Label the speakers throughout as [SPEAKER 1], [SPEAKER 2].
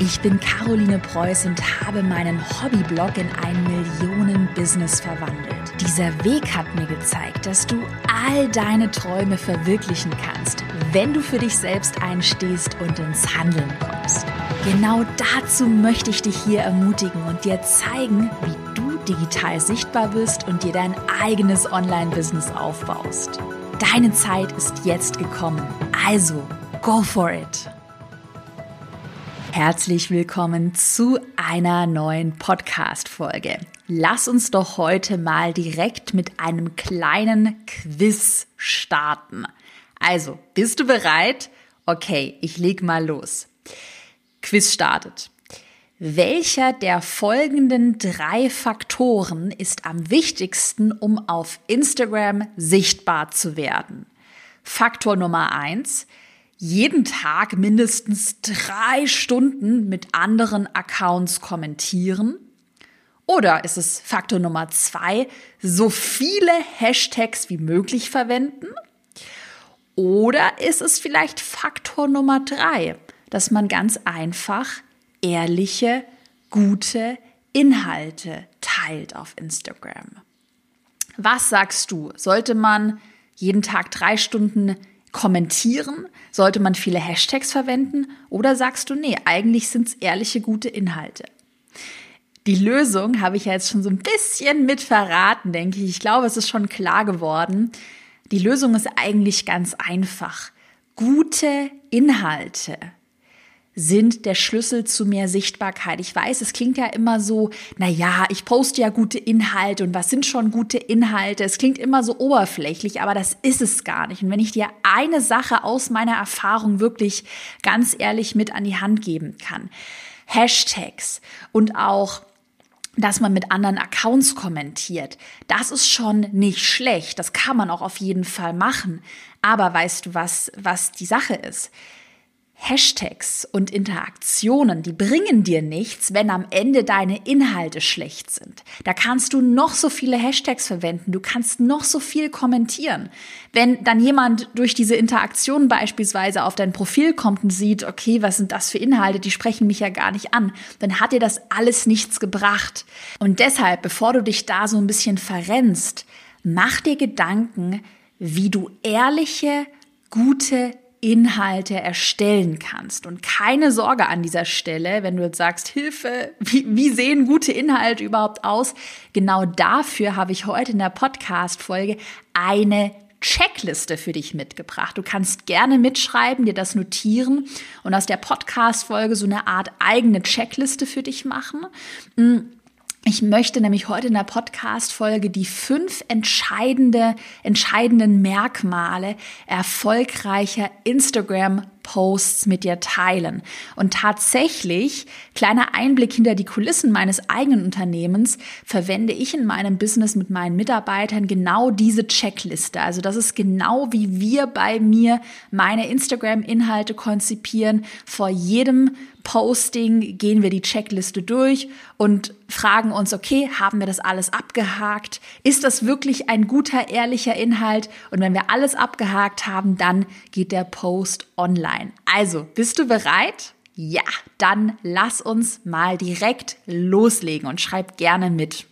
[SPEAKER 1] Ich bin Caroline Preuß und habe meinen Hobbyblog in ein Millionen-Business verwandelt. Dieser Weg hat mir gezeigt, dass du all deine Träume verwirklichen kannst, wenn du für dich selbst einstehst und ins Handeln kommst. Genau dazu möchte ich dich hier ermutigen und dir zeigen, wie du digital sichtbar bist und dir dein eigenes Online-Business aufbaust. Deine Zeit ist jetzt gekommen. Also, go for it! Herzlich willkommen zu einer neuen Podcast-Folge. Lass uns doch heute mal direkt mit einem kleinen Quiz starten. Also, bist du bereit? Okay, ich leg mal los. Quiz startet. Welcher der folgenden drei Faktoren ist am wichtigsten, um auf Instagram sichtbar zu werden? Faktor Nummer eins: jeden Tag mindestens drei Stunden mit anderen Accounts kommentieren? Oder ist es Faktor Nummer zwei, so viele Hashtags wie möglich verwenden? Oder ist es vielleicht Faktor Nummer drei, dass man ganz einfach ehrliche, gute Inhalte teilt auf Instagram? Was sagst du? Sollte man jeden Tag drei Stunden kommentieren? Sollte man viele Hashtags verwenden? Oder sagst du, nee, eigentlich sind es ehrliche, gute Inhalte? Die Lösung habe ich ja jetzt schon so ein bisschen mit verraten, denke ich. Ich glaube, es ist schon klar geworden. Die Lösung ist eigentlich ganz einfach. Gute Inhalte sind der Schlüssel zu mehr Sichtbarkeit. Ich weiß, es klingt ja immer so, na ja, ich poste ja gute Inhalte und was sind schon gute Inhalte? Es klingt immer so oberflächlich, aber das ist es gar nicht. Und wenn ich dir eine Sache aus meiner Erfahrung wirklich ganz ehrlich mit an die Hand geben kann, Hashtags und auch dass man mit anderen Accounts kommentiert. Das ist schon nicht schlecht. Das kann man auch auf jeden Fall machen. Aber weißt du, was, was die Sache ist? Hashtags und Interaktionen, die bringen dir nichts, wenn am Ende deine Inhalte schlecht sind. Da kannst du noch so viele Hashtags verwenden, du kannst noch so viel kommentieren. Wenn dann jemand durch diese Interaktion beispielsweise auf dein Profil kommt und sieht, okay, was sind das für Inhalte, die sprechen mich ja gar nicht an, dann hat dir das alles nichts gebracht. Und deshalb, bevor du dich da so ein bisschen verrennst, mach dir Gedanken, wie du ehrliche, gute Inhalte erstellen kannst. Und keine Sorge an dieser Stelle, wenn du jetzt sagst, Hilfe, wie, wie sehen gute Inhalte überhaupt aus? Genau dafür habe ich heute in der Podcast-Folge eine Checkliste für dich mitgebracht. Du kannst gerne mitschreiben, dir das notieren und aus der Podcast-Folge so eine Art eigene Checkliste für dich machen. Hm, ich möchte nämlich heute in der Podcast-Folge die fünf entscheidende, entscheidenden Merkmale erfolgreicher Instagram Posts mit dir teilen. Und tatsächlich, kleiner Einblick hinter die Kulissen meines eigenen Unternehmens, verwende ich in meinem Business mit meinen Mitarbeitern genau diese Checkliste. Also das ist genau wie wir bei mir meine Instagram-Inhalte konzipieren. Vor jedem Posting gehen wir die Checkliste durch und fragen uns, okay, haben wir das alles abgehakt? Ist das wirklich ein guter, ehrlicher Inhalt? Und wenn wir alles abgehakt haben, dann geht der Post online. Also, bist du bereit? Ja, dann lass uns mal direkt loslegen und schreib gerne mit.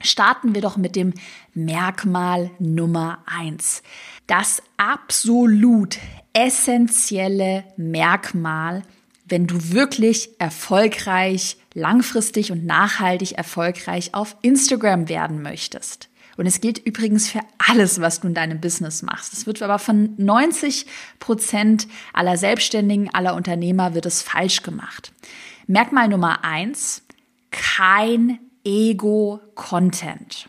[SPEAKER 1] Starten wir doch mit dem Merkmal Nummer eins. Das absolut essentielle Merkmal wenn du wirklich erfolgreich, langfristig und nachhaltig erfolgreich auf Instagram werden möchtest. Und es gilt übrigens für alles, was du in deinem Business machst. Es wird aber von 90 Prozent aller Selbstständigen, aller Unternehmer wird es falsch gemacht. Merkmal Nummer eins, kein Ego-Content.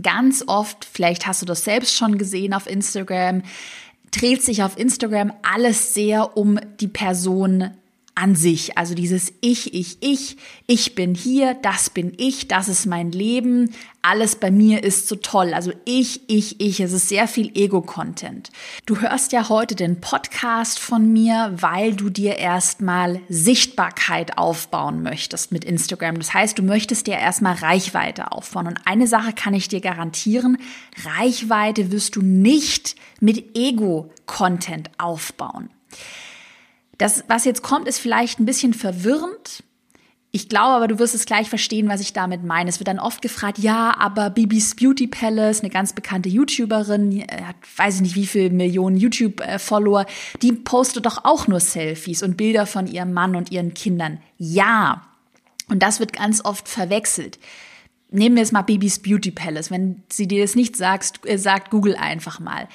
[SPEAKER 1] Ganz oft, vielleicht hast du das selbst schon gesehen auf Instagram, dreht sich auf Instagram alles sehr um die Person an sich. Also dieses Ich, ich, ich, ich bin hier, das bin ich, das ist mein Leben, alles bei mir ist so toll. Also ich, ich, ich, es ist sehr viel Ego-Content. Du hörst ja heute den Podcast von mir, weil du dir erstmal Sichtbarkeit aufbauen möchtest mit Instagram. Das heißt, du möchtest dir erstmal Reichweite aufbauen. Und eine Sache kann ich dir garantieren, Reichweite wirst du nicht mit Ego-Content aufbauen. Das, was jetzt kommt, ist vielleicht ein bisschen verwirrend. Ich glaube aber, du wirst es gleich verstehen, was ich damit meine. Es wird dann oft gefragt, ja, aber Bibis Beauty Palace, eine ganz bekannte YouTuberin, hat weiß ich nicht wie viele Millionen YouTube-Follower, die postet doch auch nur Selfies und Bilder von ihrem Mann und ihren Kindern. Ja. Und das wird ganz oft verwechselt. Nehmen wir jetzt mal Bibis Beauty Palace. Wenn sie dir das nicht sagt, äh, sagt Google einfach mal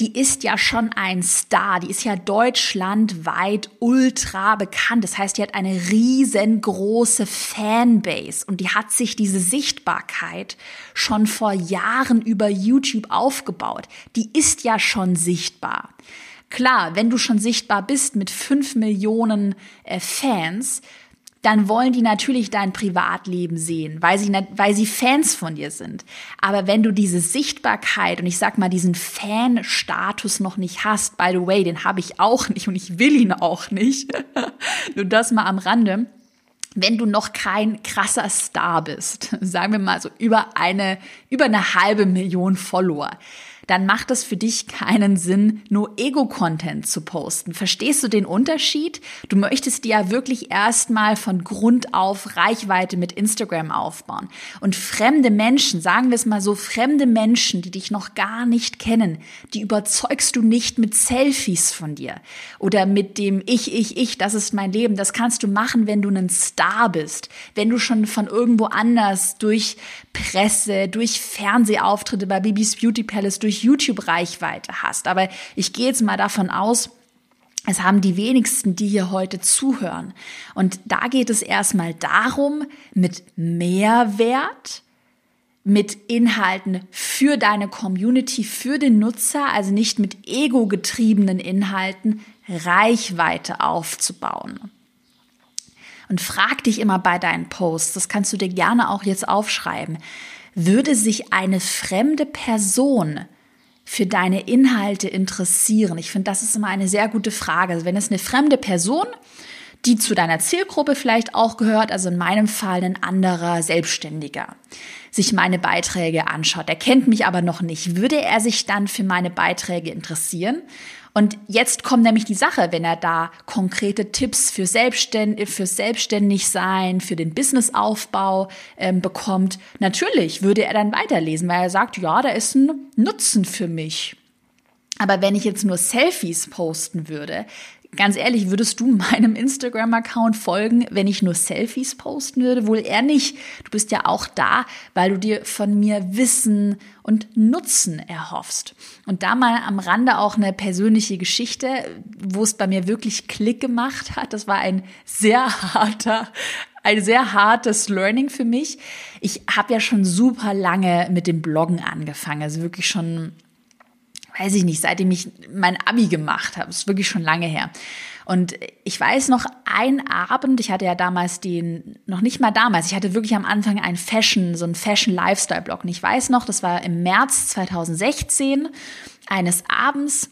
[SPEAKER 1] die ist ja schon ein Star, die ist ja deutschlandweit ultra bekannt. Das heißt, die hat eine riesengroße Fanbase und die hat sich diese Sichtbarkeit schon vor Jahren über YouTube aufgebaut. Die ist ja schon sichtbar. Klar, wenn du schon sichtbar bist mit fünf Millionen äh, Fans, dann wollen die natürlich dein Privatleben sehen, weil sie, weil sie Fans von dir sind. Aber wenn du diese Sichtbarkeit und ich sag mal diesen Fan-Status noch nicht hast, by the way, den habe ich auch nicht und ich will ihn auch nicht. Nur das mal am Rande. Wenn du noch kein krasser Star bist, sagen wir mal so über eine, über eine halbe Million Follower, dann macht es für dich keinen Sinn, nur Ego-Content zu posten. Verstehst du den Unterschied? Du möchtest dir ja wirklich erstmal von Grund auf Reichweite mit Instagram aufbauen. Und fremde Menschen, sagen wir es mal so, fremde Menschen, die dich noch gar nicht kennen, die überzeugst du nicht mit Selfies von dir oder mit dem Ich, ich, ich, das ist mein Leben. Das kannst du machen, wenn du ein Star bist, wenn du schon von irgendwo anders durch Presse, durch Fernsehauftritte bei Bibis Beauty Palace, durch YouTube-Reichweite hast. Aber ich gehe jetzt mal davon aus, es haben die wenigsten, die hier heute zuhören. Und da geht es erstmal darum, mit Mehrwert, mit Inhalten für deine Community, für den Nutzer, also nicht mit ego-getriebenen Inhalten, Reichweite aufzubauen. Und frag dich immer bei deinen Posts, das kannst du dir gerne auch jetzt aufschreiben, würde sich eine fremde Person für deine Inhalte interessieren? Ich finde, das ist immer eine sehr gute Frage. Also wenn es eine fremde Person, die zu deiner Zielgruppe vielleicht auch gehört, also in meinem Fall ein anderer Selbstständiger, sich meine Beiträge anschaut, der kennt mich aber noch nicht, würde er sich dann für meine Beiträge interessieren? Und jetzt kommt nämlich die Sache, wenn er da konkrete Tipps für Selbstständ für Selbstständigsein, für den Businessaufbau ähm, bekommt. Natürlich würde er dann weiterlesen, weil er sagt, ja, da ist ein Nutzen für mich. Aber wenn ich jetzt nur Selfies posten würde, ganz ehrlich, würdest du meinem Instagram-Account folgen, wenn ich nur Selfies posten würde? Wohl eher nicht. Du bist ja auch da, weil du dir von mir Wissen und Nutzen erhoffst. Und da mal am Rande auch eine persönliche Geschichte, wo es bei mir wirklich Klick gemacht hat. Das war ein sehr harter, ein sehr hartes Learning für mich. Ich habe ja schon super lange mit dem Bloggen angefangen, also wirklich schon weiß ich nicht, seitdem ich mein Abi gemacht habe. Das ist wirklich schon lange her. Und ich weiß noch, ein Abend, ich hatte ja damals den, noch nicht mal damals, ich hatte wirklich am Anfang ein Fashion, so ein Fashion-Lifestyle-Blog. Und ich weiß noch, das war im März 2016, eines Abends,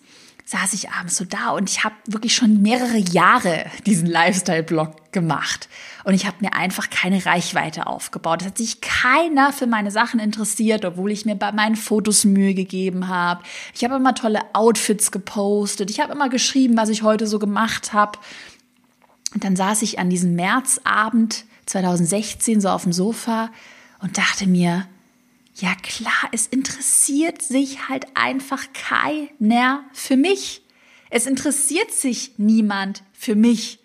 [SPEAKER 1] saß ich abends so da und ich habe wirklich schon mehrere Jahre diesen Lifestyle-Blog gemacht. Und ich habe mir einfach keine Reichweite aufgebaut. Es hat sich keiner für meine Sachen interessiert, obwohl ich mir bei meinen Fotos Mühe gegeben habe. Ich habe immer tolle Outfits gepostet. Ich habe immer geschrieben, was ich heute so gemacht habe. Und dann saß ich an diesem Märzabend 2016 so auf dem Sofa und dachte mir, ja klar, es interessiert sich halt einfach keiner für mich. Es interessiert sich niemand für mich.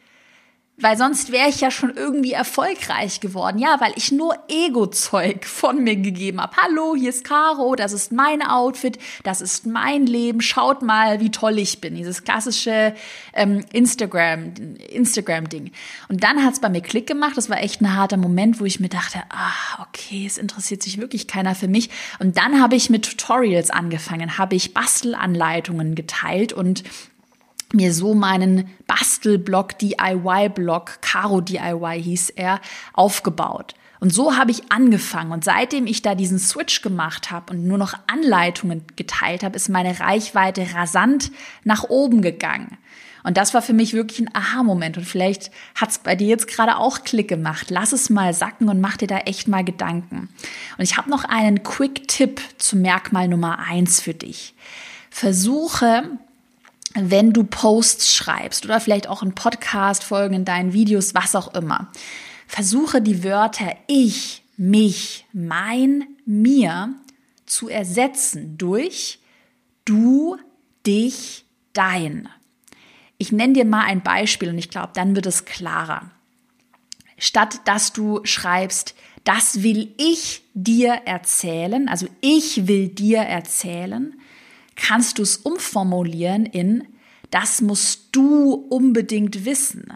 [SPEAKER 1] Weil sonst wäre ich ja schon irgendwie erfolgreich geworden. Ja, weil ich nur Ego-Zeug von mir gegeben habe. Hallo, hier ist Caro, das ist mein Outfit, das ist mein Leben. Schaut mal, wie toll ich bin. Dieses klassische ähm, Instagram, Instagram-Ding. Und dann hat's bei mir Klick gemacht. Das war echt ein harter Moment, wo ich mir dachte, ah, okay, es interessiert sich wirklich keiner für mich. Und dann habe ich mit Tutorials angefangen, habe ich Bastelanleitungen geteilt und mir so meinen Bastelblog, DIY-Blog, Caro DIY hieß er, aufgebaut. Und so habe ich angefangen. Und seitdem ich da diesen Switch gemacht habe und nur noch Anleitungen geteilt habe, ist meine Reichweite rasant nach oben gegangen. Und das war für mich wirklich ein Aha-Moment. Und vielleicht hat es bei dir jetzt gerade auch Klick gemacht. Lass es mal sacken und mach dir da echt mal Gedanken. Und ich habe noch einen Quick-Tipp zum Merkmal Nummer eins für dich. Versuche wenn du Posts schreibst oder vielleicht auch in Podcast-Folgen, in deinen Videos, was auch immer. Versuche die Wörter ich, mich, mein, mir zu ersetzen durch du, dich, dein. Ich nenne dir mal ein Beispiel und ich glaube, dann wird es klarer. Statt dass du schreibst, das will ich dir erzählen, also ich will dir erzählen, kannst du es umformulieren in, das musst du unbedingt wissen.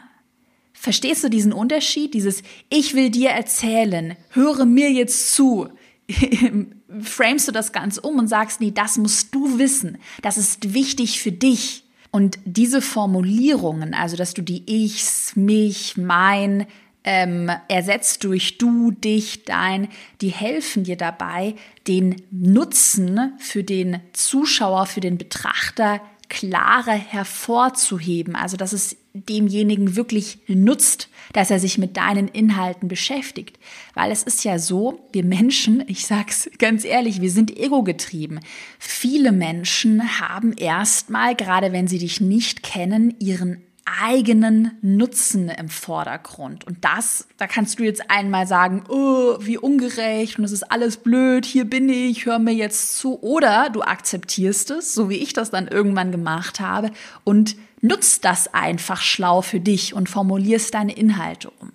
[SPEAKER 1] Verstehst du diesen Unterschied? Dieses Ich will dir erzählen, höre mir jetzt zu. Framest du das ganz um und sagst, nee, das musst du wissen. Das ist wichtig für dich. Und diese Formulierungen, also dass du die Ichs, mich, mein, ähm, ersetzt durch du, dich, dein, die helfen dir dabei, den Nutzen für den Zuschauer, für den Betrachter klarer hervorzuheben. Also, dass es demjenigen wirklich nutzt, dass er sich mit deinen Inhalten beschäftigt. Weil es ist ja so, wir Menschen, ich sag's ganz ehrlich, wir sind ego-getrieben. Viele Menschen haben erstmal, gerade wenn sie dich nicht kennen, ihren eigenen Nutzen im Vordergrund. Und das, da kannst du jetzt einmal sagen, oh, wie ungerecht und es ist alles blöd, hier bin ich, hör mir jetzt zu. Oder du akzeptierst es, so wie ich das dann irgendwann gemacht habe, und nutzt das einfach schlau für dich und formulierst deine Inhalte um.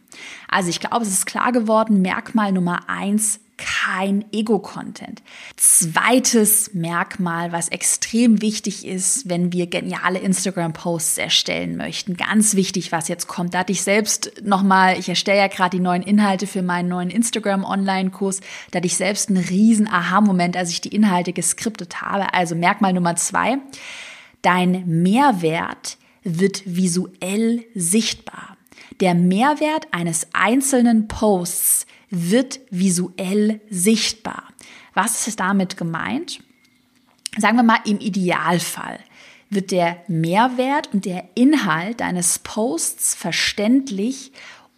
[SPEAKER 1] Also ich glaube, es ist klar geworden, Merkmal Nummer eins, kein Ego-Content. Zweites Merkmal, was extrem wichtig ist, wenn wir geniale Instagram-Posts erstellen möchten. Ganz wichtig, was jetzt kommt. Da hatte ich selbst nochmal, ich erstelle ja gerade die neuen Inhalte für meinen neuen Instagram-Online-Kurs, da hatte ich selbst einen riesen Aha-Moment, als ich die Inhalte geskriptet habe. Also Merkmal Nummer zwei, dein Mehrwert wird visuell sichtbar. Der Mehrwert eines einzelnen Posts wird visuell sichtbar. Was ist damit gemeint? Sagen wir mal im Idealfall wird der Mehrwert und der Inhalt deines Posts verständlich,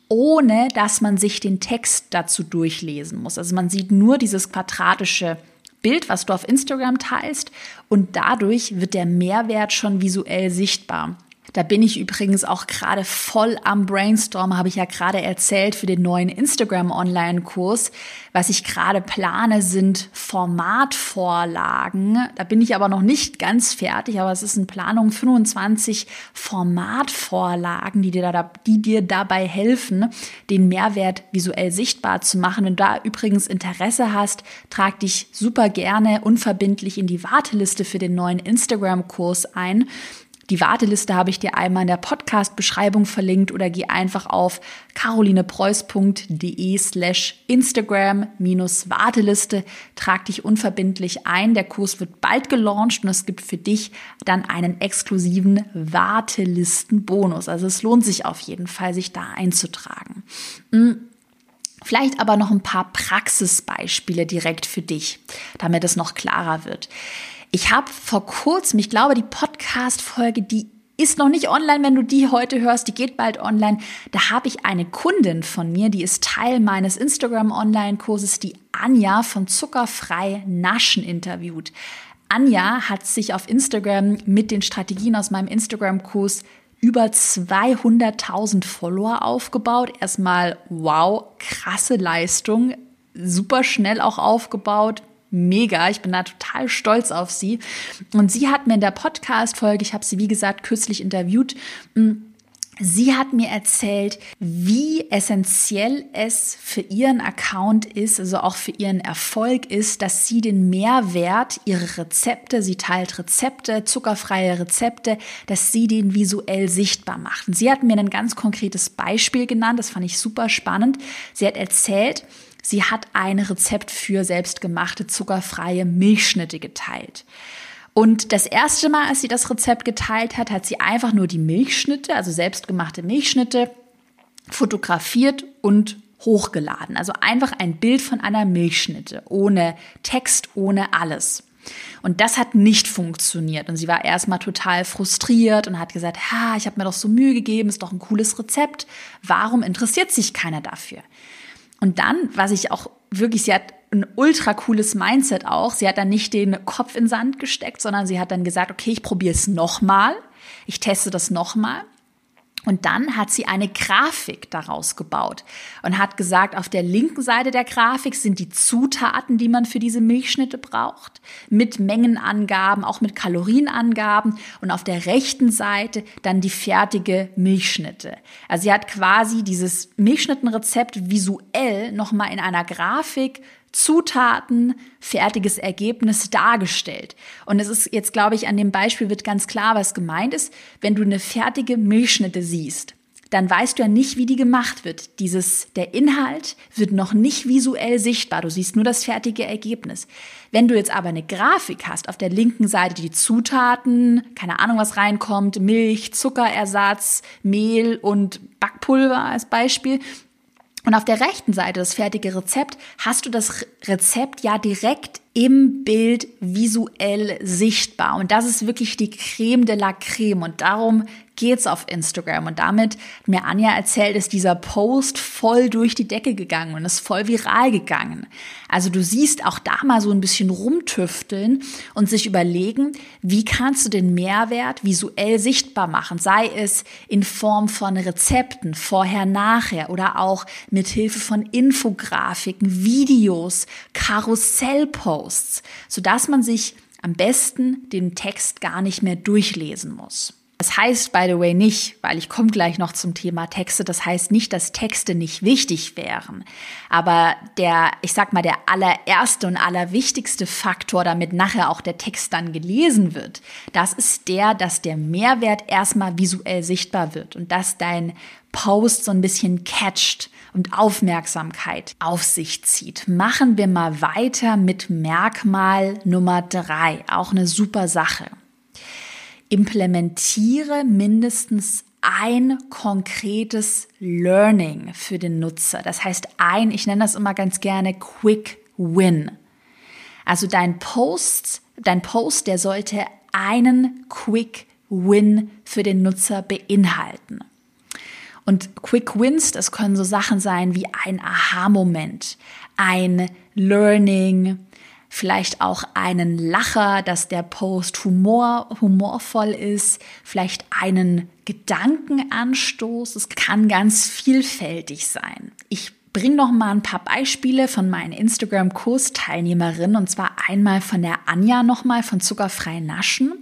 [SPEAKER 1] ohne dass man sich den Text dazu durchlesen muss. Also man sieht nur dieses quadratische Bild, was du auf Instagram teilst und dadurch wird der Mehrwert schon visuell sichtbar. Da bin ich übrigens auch gerade voll am Brainstorm, habe ich ja gerade erzählt für den neuen Instagram Online-Kurs. Was ich gerade plane, sind Formatvorlagen. Da bin ich aber noch nicht ganz fertig, aber es ist in Planung 25 Formatvorlagen, die dir, da, die dir dabei helfen, den Mehrwert visuell sichtbar zu machen. Wenn du da übrigens Interesse hast, trag dich super gerne unverbindlich in die Warteliste für den neuen Instagram-Kurs ein. Die Warteliste habe ich dir einmal in der Podcast-Beschreibung verlinkt oder geh einfach auf carolinepreuß.de slash Instagram minus Warteliste. Trag dich unverbindlich ein. Der Kurs wird bald gelauncht und es gibt für dich dann einen exklusiven Wartelistenbonus. Also es lohnt sich auf jeden Fall, sich da einzutragen. Hm. Vielleicht aber noch ein paar Praxisbeispiele direkt für dich, damit es noch klarer wird. Ich habe vor kurzem, ich glaube, die Podcast-Folge, die ist noch nicht online, wenn du die heute hörst, die geht bald online. Da habe ich eine Kundin von mir, die ist Teil meines Instagram-Online-Kurses, die Anja von Zuckerfrei Naschen interviewt. Anja hat sich auf Instagram mit den Strategien aus meinem Instagram-Kurs über 200.000 Follower aufgebaut. Erstmal, wow, krasse Leistung, super schnell auch aufgebaut, mega. Ich bin da total stolz auf sie. Und sie hat mir in der Podcast-Folge, ich habe sie wie gesagt kürzlich interviewt, mm, Sie hat mir erzählt, wie essentiell es für ihren Account ist, also auch für ihren Erfolg ist, dass sie den Mehrwert ihrer Rezepte, sie teilt Rezepte, zuckerfreie Rezepte, dass sie den visuell sichtbar macht. Und sie hat mir ein ganz konkretes Beispiel genannt, das fand ich super spannend. Sie hat erzählt, Sie hat ein Rezept für selbstgemachte zuckerfreie Milchschnitte geteilt. Und das erste Mal, als sie das Rezept geteilt hat, hat sie einfach nur die Milchschnitte, also selbstgemachte Milchschnitte, fotografiert und hochgeladen. Also einfach ein Bild von einer Milchschnitte, ohne Text, ohne alles. Und das hat nicht funktioniert. Und sie war erstmal total frustriert und hat gesagt, ha, ich habe mir doch so Mühe gegeben, ist doch ein cooles Rezept. Warum interessiert sich keiner dafür? Und dann, was ich auch wirklich, sie hat ein ultra cooles Mindset auch. Sie hat dann nicht den Kopf in Sand gesteckt, sondern sie hat dann gesagt, okay, ich probiere es nochmal. ich teste das nochmal. Und dann hat sie eine Grafik daraus gebaut und hat gesagt, auf der linken Seite der Grafik sind die Zutaten, die man für diese Milchschnitte braucht, mit Mengenangaben, auch mit Kalorienangaben und auf der rechten Seite dann die fertige Milchschnitte. Also sie hat quasi dieses Milchschnittenrezept visuell nochmal in einer Grafik Zutaten, fertiges Ergebnis dargestellt. Und es ist jetzt, glaube ich, an dem Beispiel wird ganz klar, was gemeint ist. Wenn du eine fertige Milchschnitte siehst, dann weißt du ja nicht, wie die gemacht wird. Dieses, der Inhalt wird noch nicht visuell sichtbar. Du siehst nur das fertige Ergebnis. Wenn du jetzt aber eine Grafik hast, auf der linken Seite die Zutaten, keine Ahnung, was reinkommt, Milch, Zuckerersatz, Mehl und Backpulver als Beispiel, und auf der rechten Seite, das fertige Rezept, hast du das Rezept ja direkt im Bild visuell sichtbar. Und das ist wirklich die Creme de la Creme. Und darum geht's auf Instagram. Und damit mir Anja erzählt, ist dieser Post voll durch die Decke gegangen und ist voll viral gegangen. Also du siehst auch da mal so ein bisschen rumtüfteln und sich überlegen, wie kannst du den Mehrwert visuell sichtbar machen? Sei es in Form von Rezepten, vorher, nachher oder auch mit Hilfe von Infografiken, Videos, Karussellposts, sodass man sich am besten den Text gar nicht mehr durchlesen muss. Das heißt, by the way, nicht, weil ich komme gleich noch zum Thema Texte, das heißt nicht, dass Texte nicht wichtig wären. Aber der, ich sag mal, der allererste und allerwichtigste Faktor, damit nachher auch der Text dann gelesen wird, das ist der, dass der Mehrwert erstmal visuell sichtbar wird und dass dein Post so ein bisschen catcht und Aufmerksamkeit auf sich zieht. Machen wir mal weiter mit Merkmal Nummer drei. Auch eine super Sache implementiere mindestens ein konkretes Learning für den Nutzer. Das heißt ein, ich nenne das immer ganz gerne Quick Win. Also dein Post, dein Post, der sollte einen Quick Win für den Nutzer beinhalten. Und Quick Wins, das können so Sachen sein wie ein Aha-Moment, ein Learning, vielleicht auch einen Lacher, dass der Post humor, humorvoll ist, vielleicht einen Gedankenanstoß. Es kann ganz vielfältig sein. Ich bringe noch mal ein paar Beispiele von meinen Instagram-Kursteilnehmerinnen und zwar einmal von der Anja noch mal von Zuckerfrei Naschen.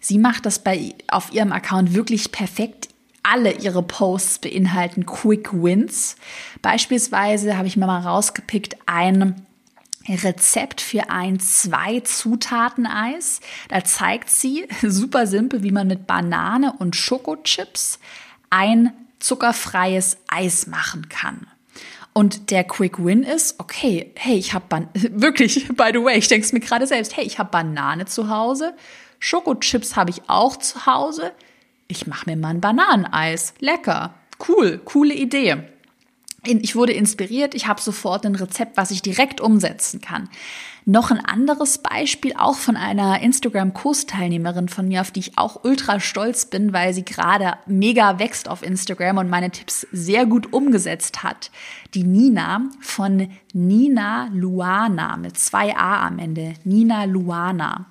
[SPEAKER 1] Sie macht das bei auf ihrem Account wirklich perfekt. Alle ihre Posts beinhalten Quick Wins. Beispielsweise habe ich mir mal rausgepickt ein Rezept für ein Zwei-Zutaten-Eis. Da zeigt sie super simpel, wie man mit Banane und Schokochips ein zuckerfreies Eis machen kann. Und der Quick Win ist, okay, hey, ich habe wirklich, by the way, ich denke es mir gerade selbst, hey, ich habe Banane zu Hause, Schokochips habe ich auch zu Hause, ich mache mir mal ein Bananeneis. Lecker, cool, coole Idee ich wurde inspiriert, ich habe sofort ein Rezept, was ich direkt umsetzen kann. Noch ein anderes Beispiel, auch von einer Instagram-Kursteilnehmerin von mir, auf die ich auch ultra stolz bin, weil sie gerade mega wächst auf Instagram und meine Tipps sehr gut umgesetzt hat. Die Nina von Nina Luana mit zwei A am Ende. Nina Luana.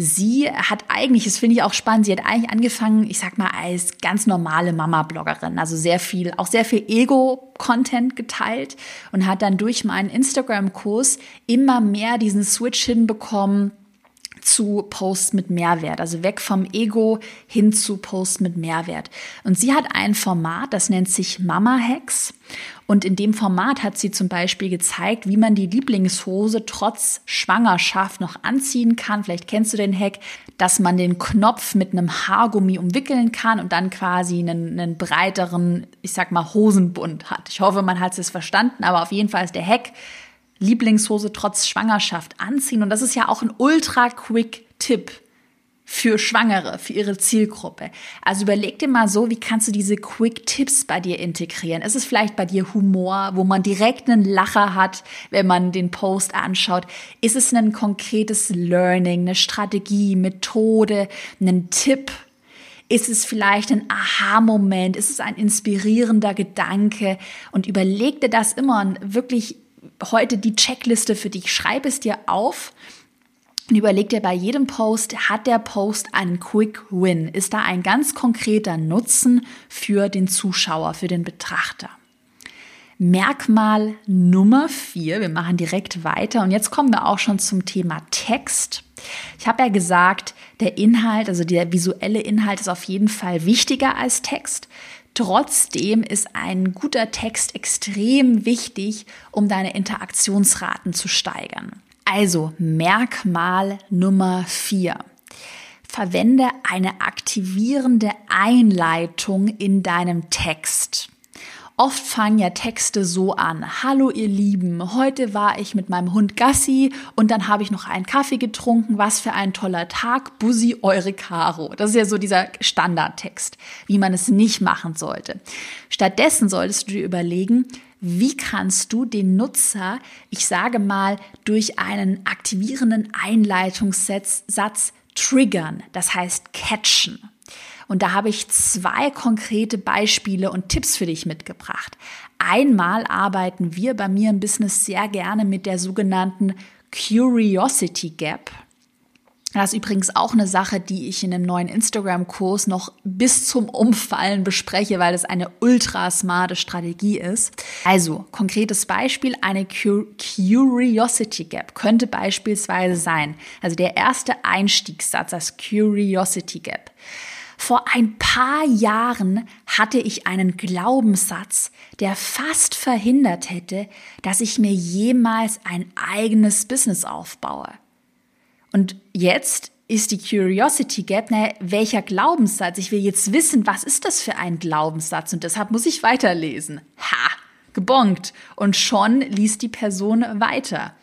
[SPEAKER 1] Sie hat eigentlich, das finde ich auch spannend, sie hat eigentlich angefangen, ich sag mal, als ganz normale Mama-Bloggerin, also sehr viel, auch sehr viel Ego-Content geteilt und hat dann durch meinen Instagram-Kurs immer mehr diesen Switch hinbekommen, zu Posts mit Mehrwert, also weg vom Ego hin zu Posts mit Mehrwert. Und sie hat ein Format, das nennt sich Mama Hacks. Und in dem Format hat sie zum Beispiel gezeigt, wie man die Lieblingshose trotz Schwangerschaft noch anziehen kann. Vielleicht kennst du den Hack, dass man den Knopf mit einem Haargummi umwickeln kann und dann quasi einen, einen breiteren, ich sag mal, Hosenbund hat. Ich hoffe, man hat es verstanden, aber auf jeden Fall ist der Hack, Lieblingshose trotz Schwangerschaft anziehen. Und das ist ja auch ein ultra quick Tipp für Schwangere, für ihre Zielgruppe. Also überleg dir mal so, wie kannst du diese Quick Tipps bei dir integrieren? Ist es vielleicht bei dir Humor, wo man direkt einen Lacher hat, wenn man den Post anschaut? Ist es ein konkretes Learning, eine Strategie, Methode, ein Tipp? Ist es vielleicht ein Aha-Moment? Ist es ein inspirierender Gedanke? Und überleg dir das immer und wirklich heute die Checkliste für dich. Schreib es dir auf Und überleg dir bei jedem Post, hat der Post einen Quick Win? Ist da ein ganz konkreter Nutzen für den Zuschauer, für den Betrachter? Merkmal Nummer vier, wir machen direkt weiter und jetzt kommen wir auch schon zum Thema Text. Ich habe ja gesagt, der Inhalt, also der visuelle Inhalt ist auf jeden Fall wichtiger als Text. Trotzdem ist ein guter Text extrem wichtig, um deine Interaktionsraten zu steigern. Also Merkmal Nummer vier. Verwende eine aktivierende Einleitung in deinem Text. Oft fangen ja Texte so an. Hallo ihr Lieben, heute war ich mit meinem Hund Gassi und dann habe ich noch einen Kaffee getrunken. Was für ein toller Tag. Bussi, eure Caro. Das ist ja so dieser Standardtext, wie man es nicht machen sollte. Stattdessen solltest du dir überlegen, wie kannst du den Nutzer, ich sage mal, durch einen aktivierenden Einleitungssatz triggern, das heißt catchen. Und da habe ich zwei konkrete Beispiele und Tipps für dich mitgebracht. Einmal arbeiten wir bei mir im Business sehr gerne mit der sogenannten Curiosity Gap. Das ist übrigens auch eine Sache, die ich in einem neuen Instagram-Kurs noch bis zum Umfallen bespreche, weil es eine ultra smarte Strategie ist. Also, konkretes Beispiel, eine Curiosity Gap könnte beispielsweise sein, also der erste Einstiegssatz, das Curiosity Gap. Vor ein paar Jahren hatte ich einen Glaubenssatz, der fast verhindert hätte, dass ich mir jemals ein eigenes Business aufbaue. Und jetzt ist die Curiosity Gap, naja, welcher Glaubenssatz? Ich will jetzt wissen, was ist das für ein Glaubenssatz? Und deshalb muss ich weiterlesen. Ha! Gebongt. Und schon liest die Person weiter.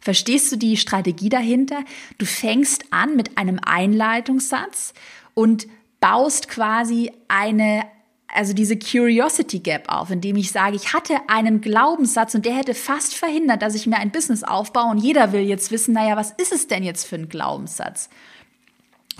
[SPEAKER 1] Verstehst du die Strategie dahinter? Du fängst an mit einem Einleitungssatz und baust quasi eine, also diese Curiosity Gap auf, indem ich sage, ich hatte einen Glaubenssatz und der hätte fast verhindert, dass ich mir ein Business aufbaue und jeder will jetzt wissen, naja, was ist es denn jetzt für ein Glaubenssatz?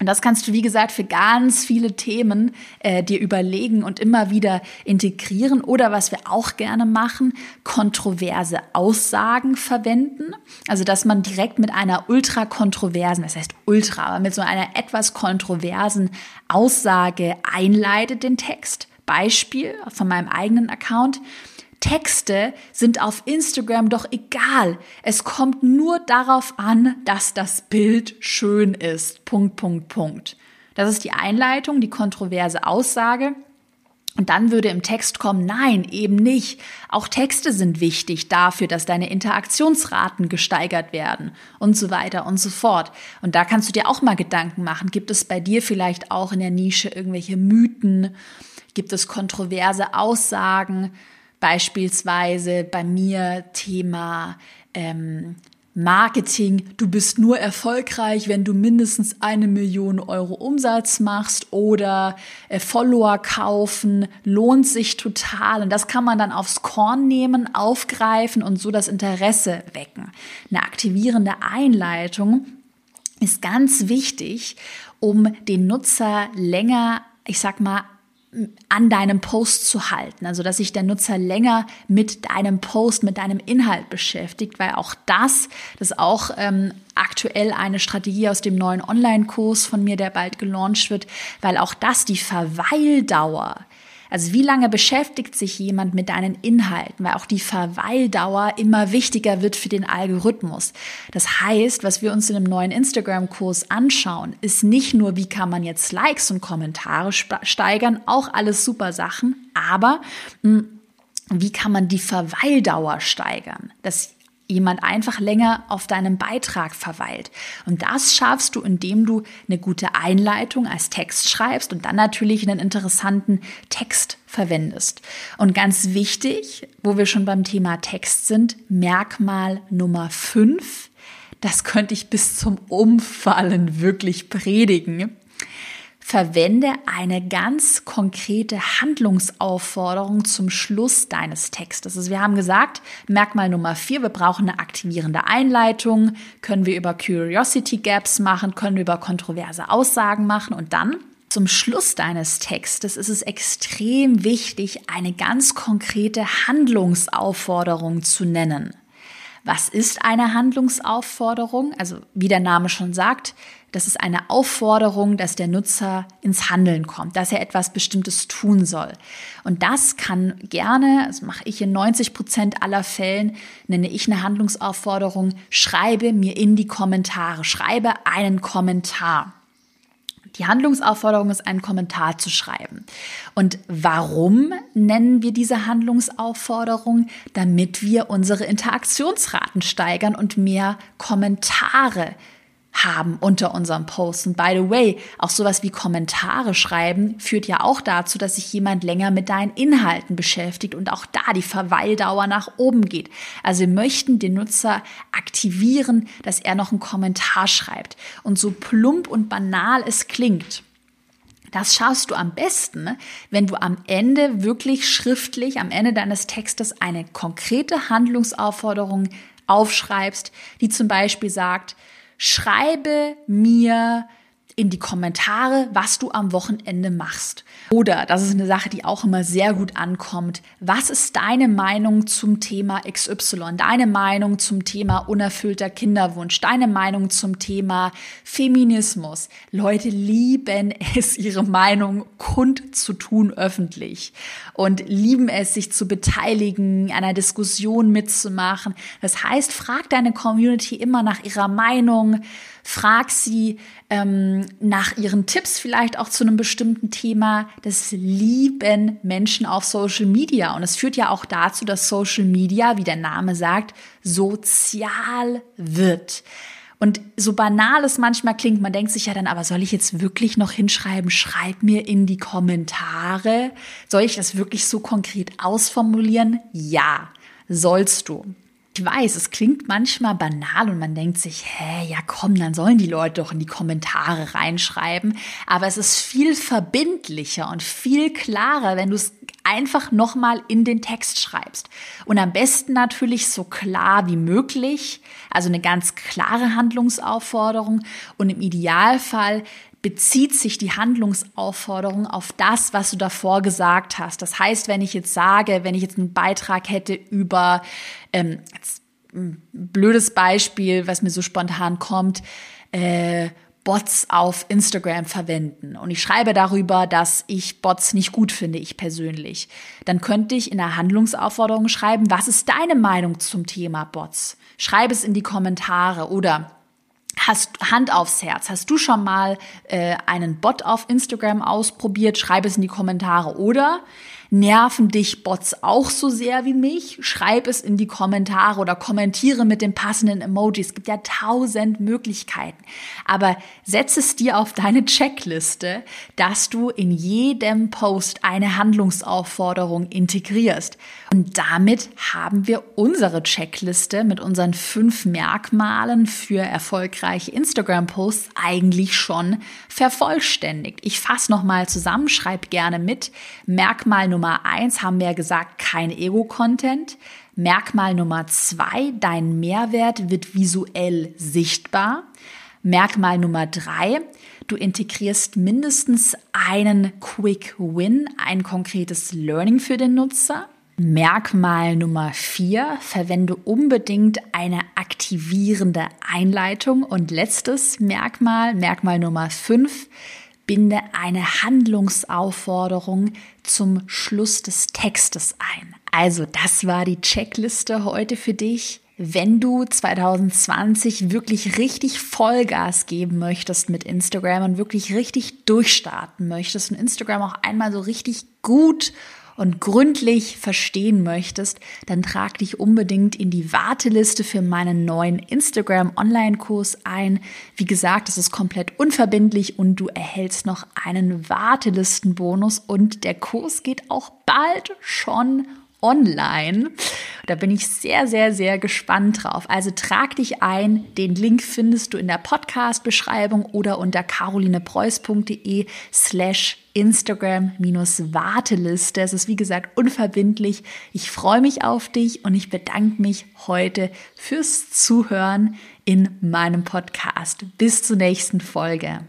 [SPEAKER 1] Und das kannst du, wie gesagt, für ganz viele Themen äh, dir überlegen und immer wieder integrieren. Oder was wir auch gerne machen, kontroverse Aussagen verwenden. Also, dass man direkt mit einer ultra kontroversen, das heißt ultra, aber mit so einer etwas kontroversen Aussage einleitet den Text. Beispiel von meinem eigenen Account. Texte sind auf Instagram doch egal. Es kommt nur darauf an, dass das Bild schön ist. Punkt, Punkt, Punkt. Das ist die Einleitung, die kontroverse Aussage. Und dann würde im Text kommen, nein, eben nicht. Auch Texte sind wichtig dafür, dass deine Interaktionsraten gesteigert werden und so weiter und so fort. Und da kannst du dir auch mal Gedanken machen. Gibt es bei dir vielleicht auch in der Nische irgendwelche Mythen? Gibt es kontroverse Aussagen? Beispielsweise bei mir Thema ähm, Marketing, du bist nur erfolgreich, wenn du mindestens eine Million Euro Umsatz machst oder äh, Follower kaufen, lohnt sich total. Und das kann man dann aufs Korn nehmen, aufgreifen und so das Interesse wecken. Eine aktivierende Einleitung ist ganz wichtig, um den Nutzer länger, ich sag mal, an deinem Post zu halten. Also, dass sich der Nutzer länger mit deinem Post, mit deinem Inhalt beschäftigt, weil auch das, das ist auch ähm, aktuell eine Strategie aus dem neuen Online-Kurs von mir, der bald gelauncht wird, weil auch das die Verweildauer also wie lange beschäftigt sich jemand mit deinen Inhalten, weil auch die Verweildauer immer wichtiger wird für den Algorithmus. Das heißt, was wir uns in einem neuen Instagram-Kurs anschauen, ist nicht nur, wie kann man jetzt Likes und Kommentare steigern, auch alles super Sachen, aber mh, hm, wie kann man die Verweildauer steigern? Dass jemand einfach länger auf deinem Beitrag verweilt. Und das schaffst du, indem du eine gute Einleitung als Text schreibst und dann natürlich einen interessanten Text verwendest. Und ganz wichtig, wo wir schon beim Thema Text sind, Merkmal Nummer 5. Das könnte ich bis zum Umfallen wirklich predigen verwende eine ganz konkrete Handlungsaufforderung zum Schluss deines Textes. Also wir haben gesagt, Merkmal Nummer vier, wir brauchen eine aktivierende Einleitung, können wir über Curiosity Gaps machen, können wir über kontroverse Aussagen machen und dann zum Schluss deines Textes ist es extrem wichtig, eine ganz konkrete Handlungsaufforderung zu nennen. Was ist eine Handlungsaufforderung? Also wie der Name schon sagt, das ist eine Aufforderung, dass der Nutzer ins Handeln kommt, dass er etwas Bestimmtes tun soll. Und das kann gerne, das mache ich in 90 Prozent aller Fällen, nenne ich eine Handlungsaufforderung, schreibe mir in die Kommentare, schreibe einen Kommentar. Die Handlungsaufforderung ist, einen Kommentar zu schreiben. Und warum nennen wir diese Handlungsaufforderung? Damit wir unsere Interaktionsraten steigern und mehr Kommentare haben unter unserem Post. Und by the way, auch sowas wie Kommentare schreiben führt ja auch dazu, dass sich jemand länger mit deinen Inhalten beschäftigt und auch da die Verweildauer nach oben geht. Also wir möchten den Nutzer aktivieren, dass er noch einen Kommentar schreibt. Und so plump und banal es klingt, das schaffst du am besten, wenn du am Ende wirklich schriftlich, am Ende deines Textes eine konkrete Handlungsaufforderung aufschreibst, die zum Beispiel sagt, schreibe mir in die Kommentare, was du am Wochenende machst. Oder, das ist eine Sache, die auch immer sehr gut ankommt, was ist deine Meinung zum Thema XY? Deine Meinung zum Thema unerfüllter Kinderwunsch? Deine Meinung zum Thema Feminismus? Leute lieben es, ihre Meinung kundzutun öffentlich und lieben es, sich zu beteiligen, einer Diskussion mitzumachen. Das heißt, frag deine Community immer nach ihrer Meinung, frag sie ähm, nach ihren Tipps vielleicht auch zu einem bestimmten Thema. Das lieben Menschen auf Social Media. Und es führt ja auch dazu, dass Social Media, wie der Name sagt, sozial wird. Und so banal es manchmal klingt, man denkt sich ja dann, aber soll ich jetzt wirklich noch hinschreiben, schreib mir in die Kommentare? Soll ich das wirklich so konkret ausformulieren? Ja, sollst du. Ich weiß, es klingt manchmal banal und man denkt sich, hä, ja komm, dann sollen die Leute doch in die Kommentare reinschreiben. Aber es ist viel verbindlicher und viel klarer, wenn du es einfach nochmal in den Text schreibst. Und am besten natürlich so klar wie möglich, also eine ganz klare Handlungsaufforderung und im Idealfall bezieht sich die Handlungsaufforderung auf das, was du davor gesagt hast. Das heißt, wenn ich jetzt sage, wenn ich jetzt einen Beitrag hätte über, ähm, ein blödes Beispiel, was mir so spontan kommt, äh, Bots auf Instagram verwenden und ich schreibe darüber, dass ich Bots nicht gut finde, ich persönlich, dann könnte ich in der Handlungsaufforderung schreiben, was ist deine Meinung zum Thema Bots? Schreib es in die Kommentare oder Hast Hand aufs Herz. Hast du schon mal äh, einen Bot auf Instagram ausprobiert? Schreib es in die Kommentare. Oder Nerven dich Bots auch so sehr wie mich? Schreib es in die Kommentare oder kommentiere mit den passenden Emojis. Es gibt ja tausend Möglichkeiten. Aber setz es dir auf deine Checkliste, dass du in jedem Post eine Handlungsaufforderung integrierst. Und damit haben wir unsere Checkliste mit unseren fünf Merkmalen für erfolgreiche Instagram-Posts eigentlich schon vervollständigt. Ich fasse nochmal zusammen, schreib gerne mit. Merkmal Nummer Nummer eins haben wir gesagt, kein Ego-Content. Merkmal Nummer zwei, dein Mehrwert wird visuell sichtbar. Merkmal Nummer drei, du integrierst mindestens einen Quick Win, ein konkretes Learning für den Nutzer. Merkmal Nummer vier, verwende unbedingt eine aktivierende Einleitung. Und letztes Merkmal, Merkmal Nummer fünf, binde eine Handlungsaufforderung zum Schluss des Textes ein. Also das war die Checkliste heute für dich. Wenn du 2020 wirklich richtig Vollgas geben möchtest mit Instagram und wirklich richtig durchstarten möchtest und Instagram auch einmal so richtig gut und gründlich verstehen möchtest, dann trag dich unbedingt in die Warteliste für meinen neuen Instagram Online-Kurs ein. Wie gesagt, es ist komplett unverbindlich und du erhältst noch einen Wartelistenbonus und der Kurs geht auch bald schon online. Da bin ich sehr, sehr, sehr gespannt drauf. Also trag dich ein. Den Link findest du in der Podcast-Beschreibung oder unter carolinepreuß.de slash Instagram-Warteliste. Es ist wie gesagt unverbindlich. Ich freue mich auf dich und ich bedanke mich heute fürs Zuhören in meinem Podcast. Bis zur nächsten Folge.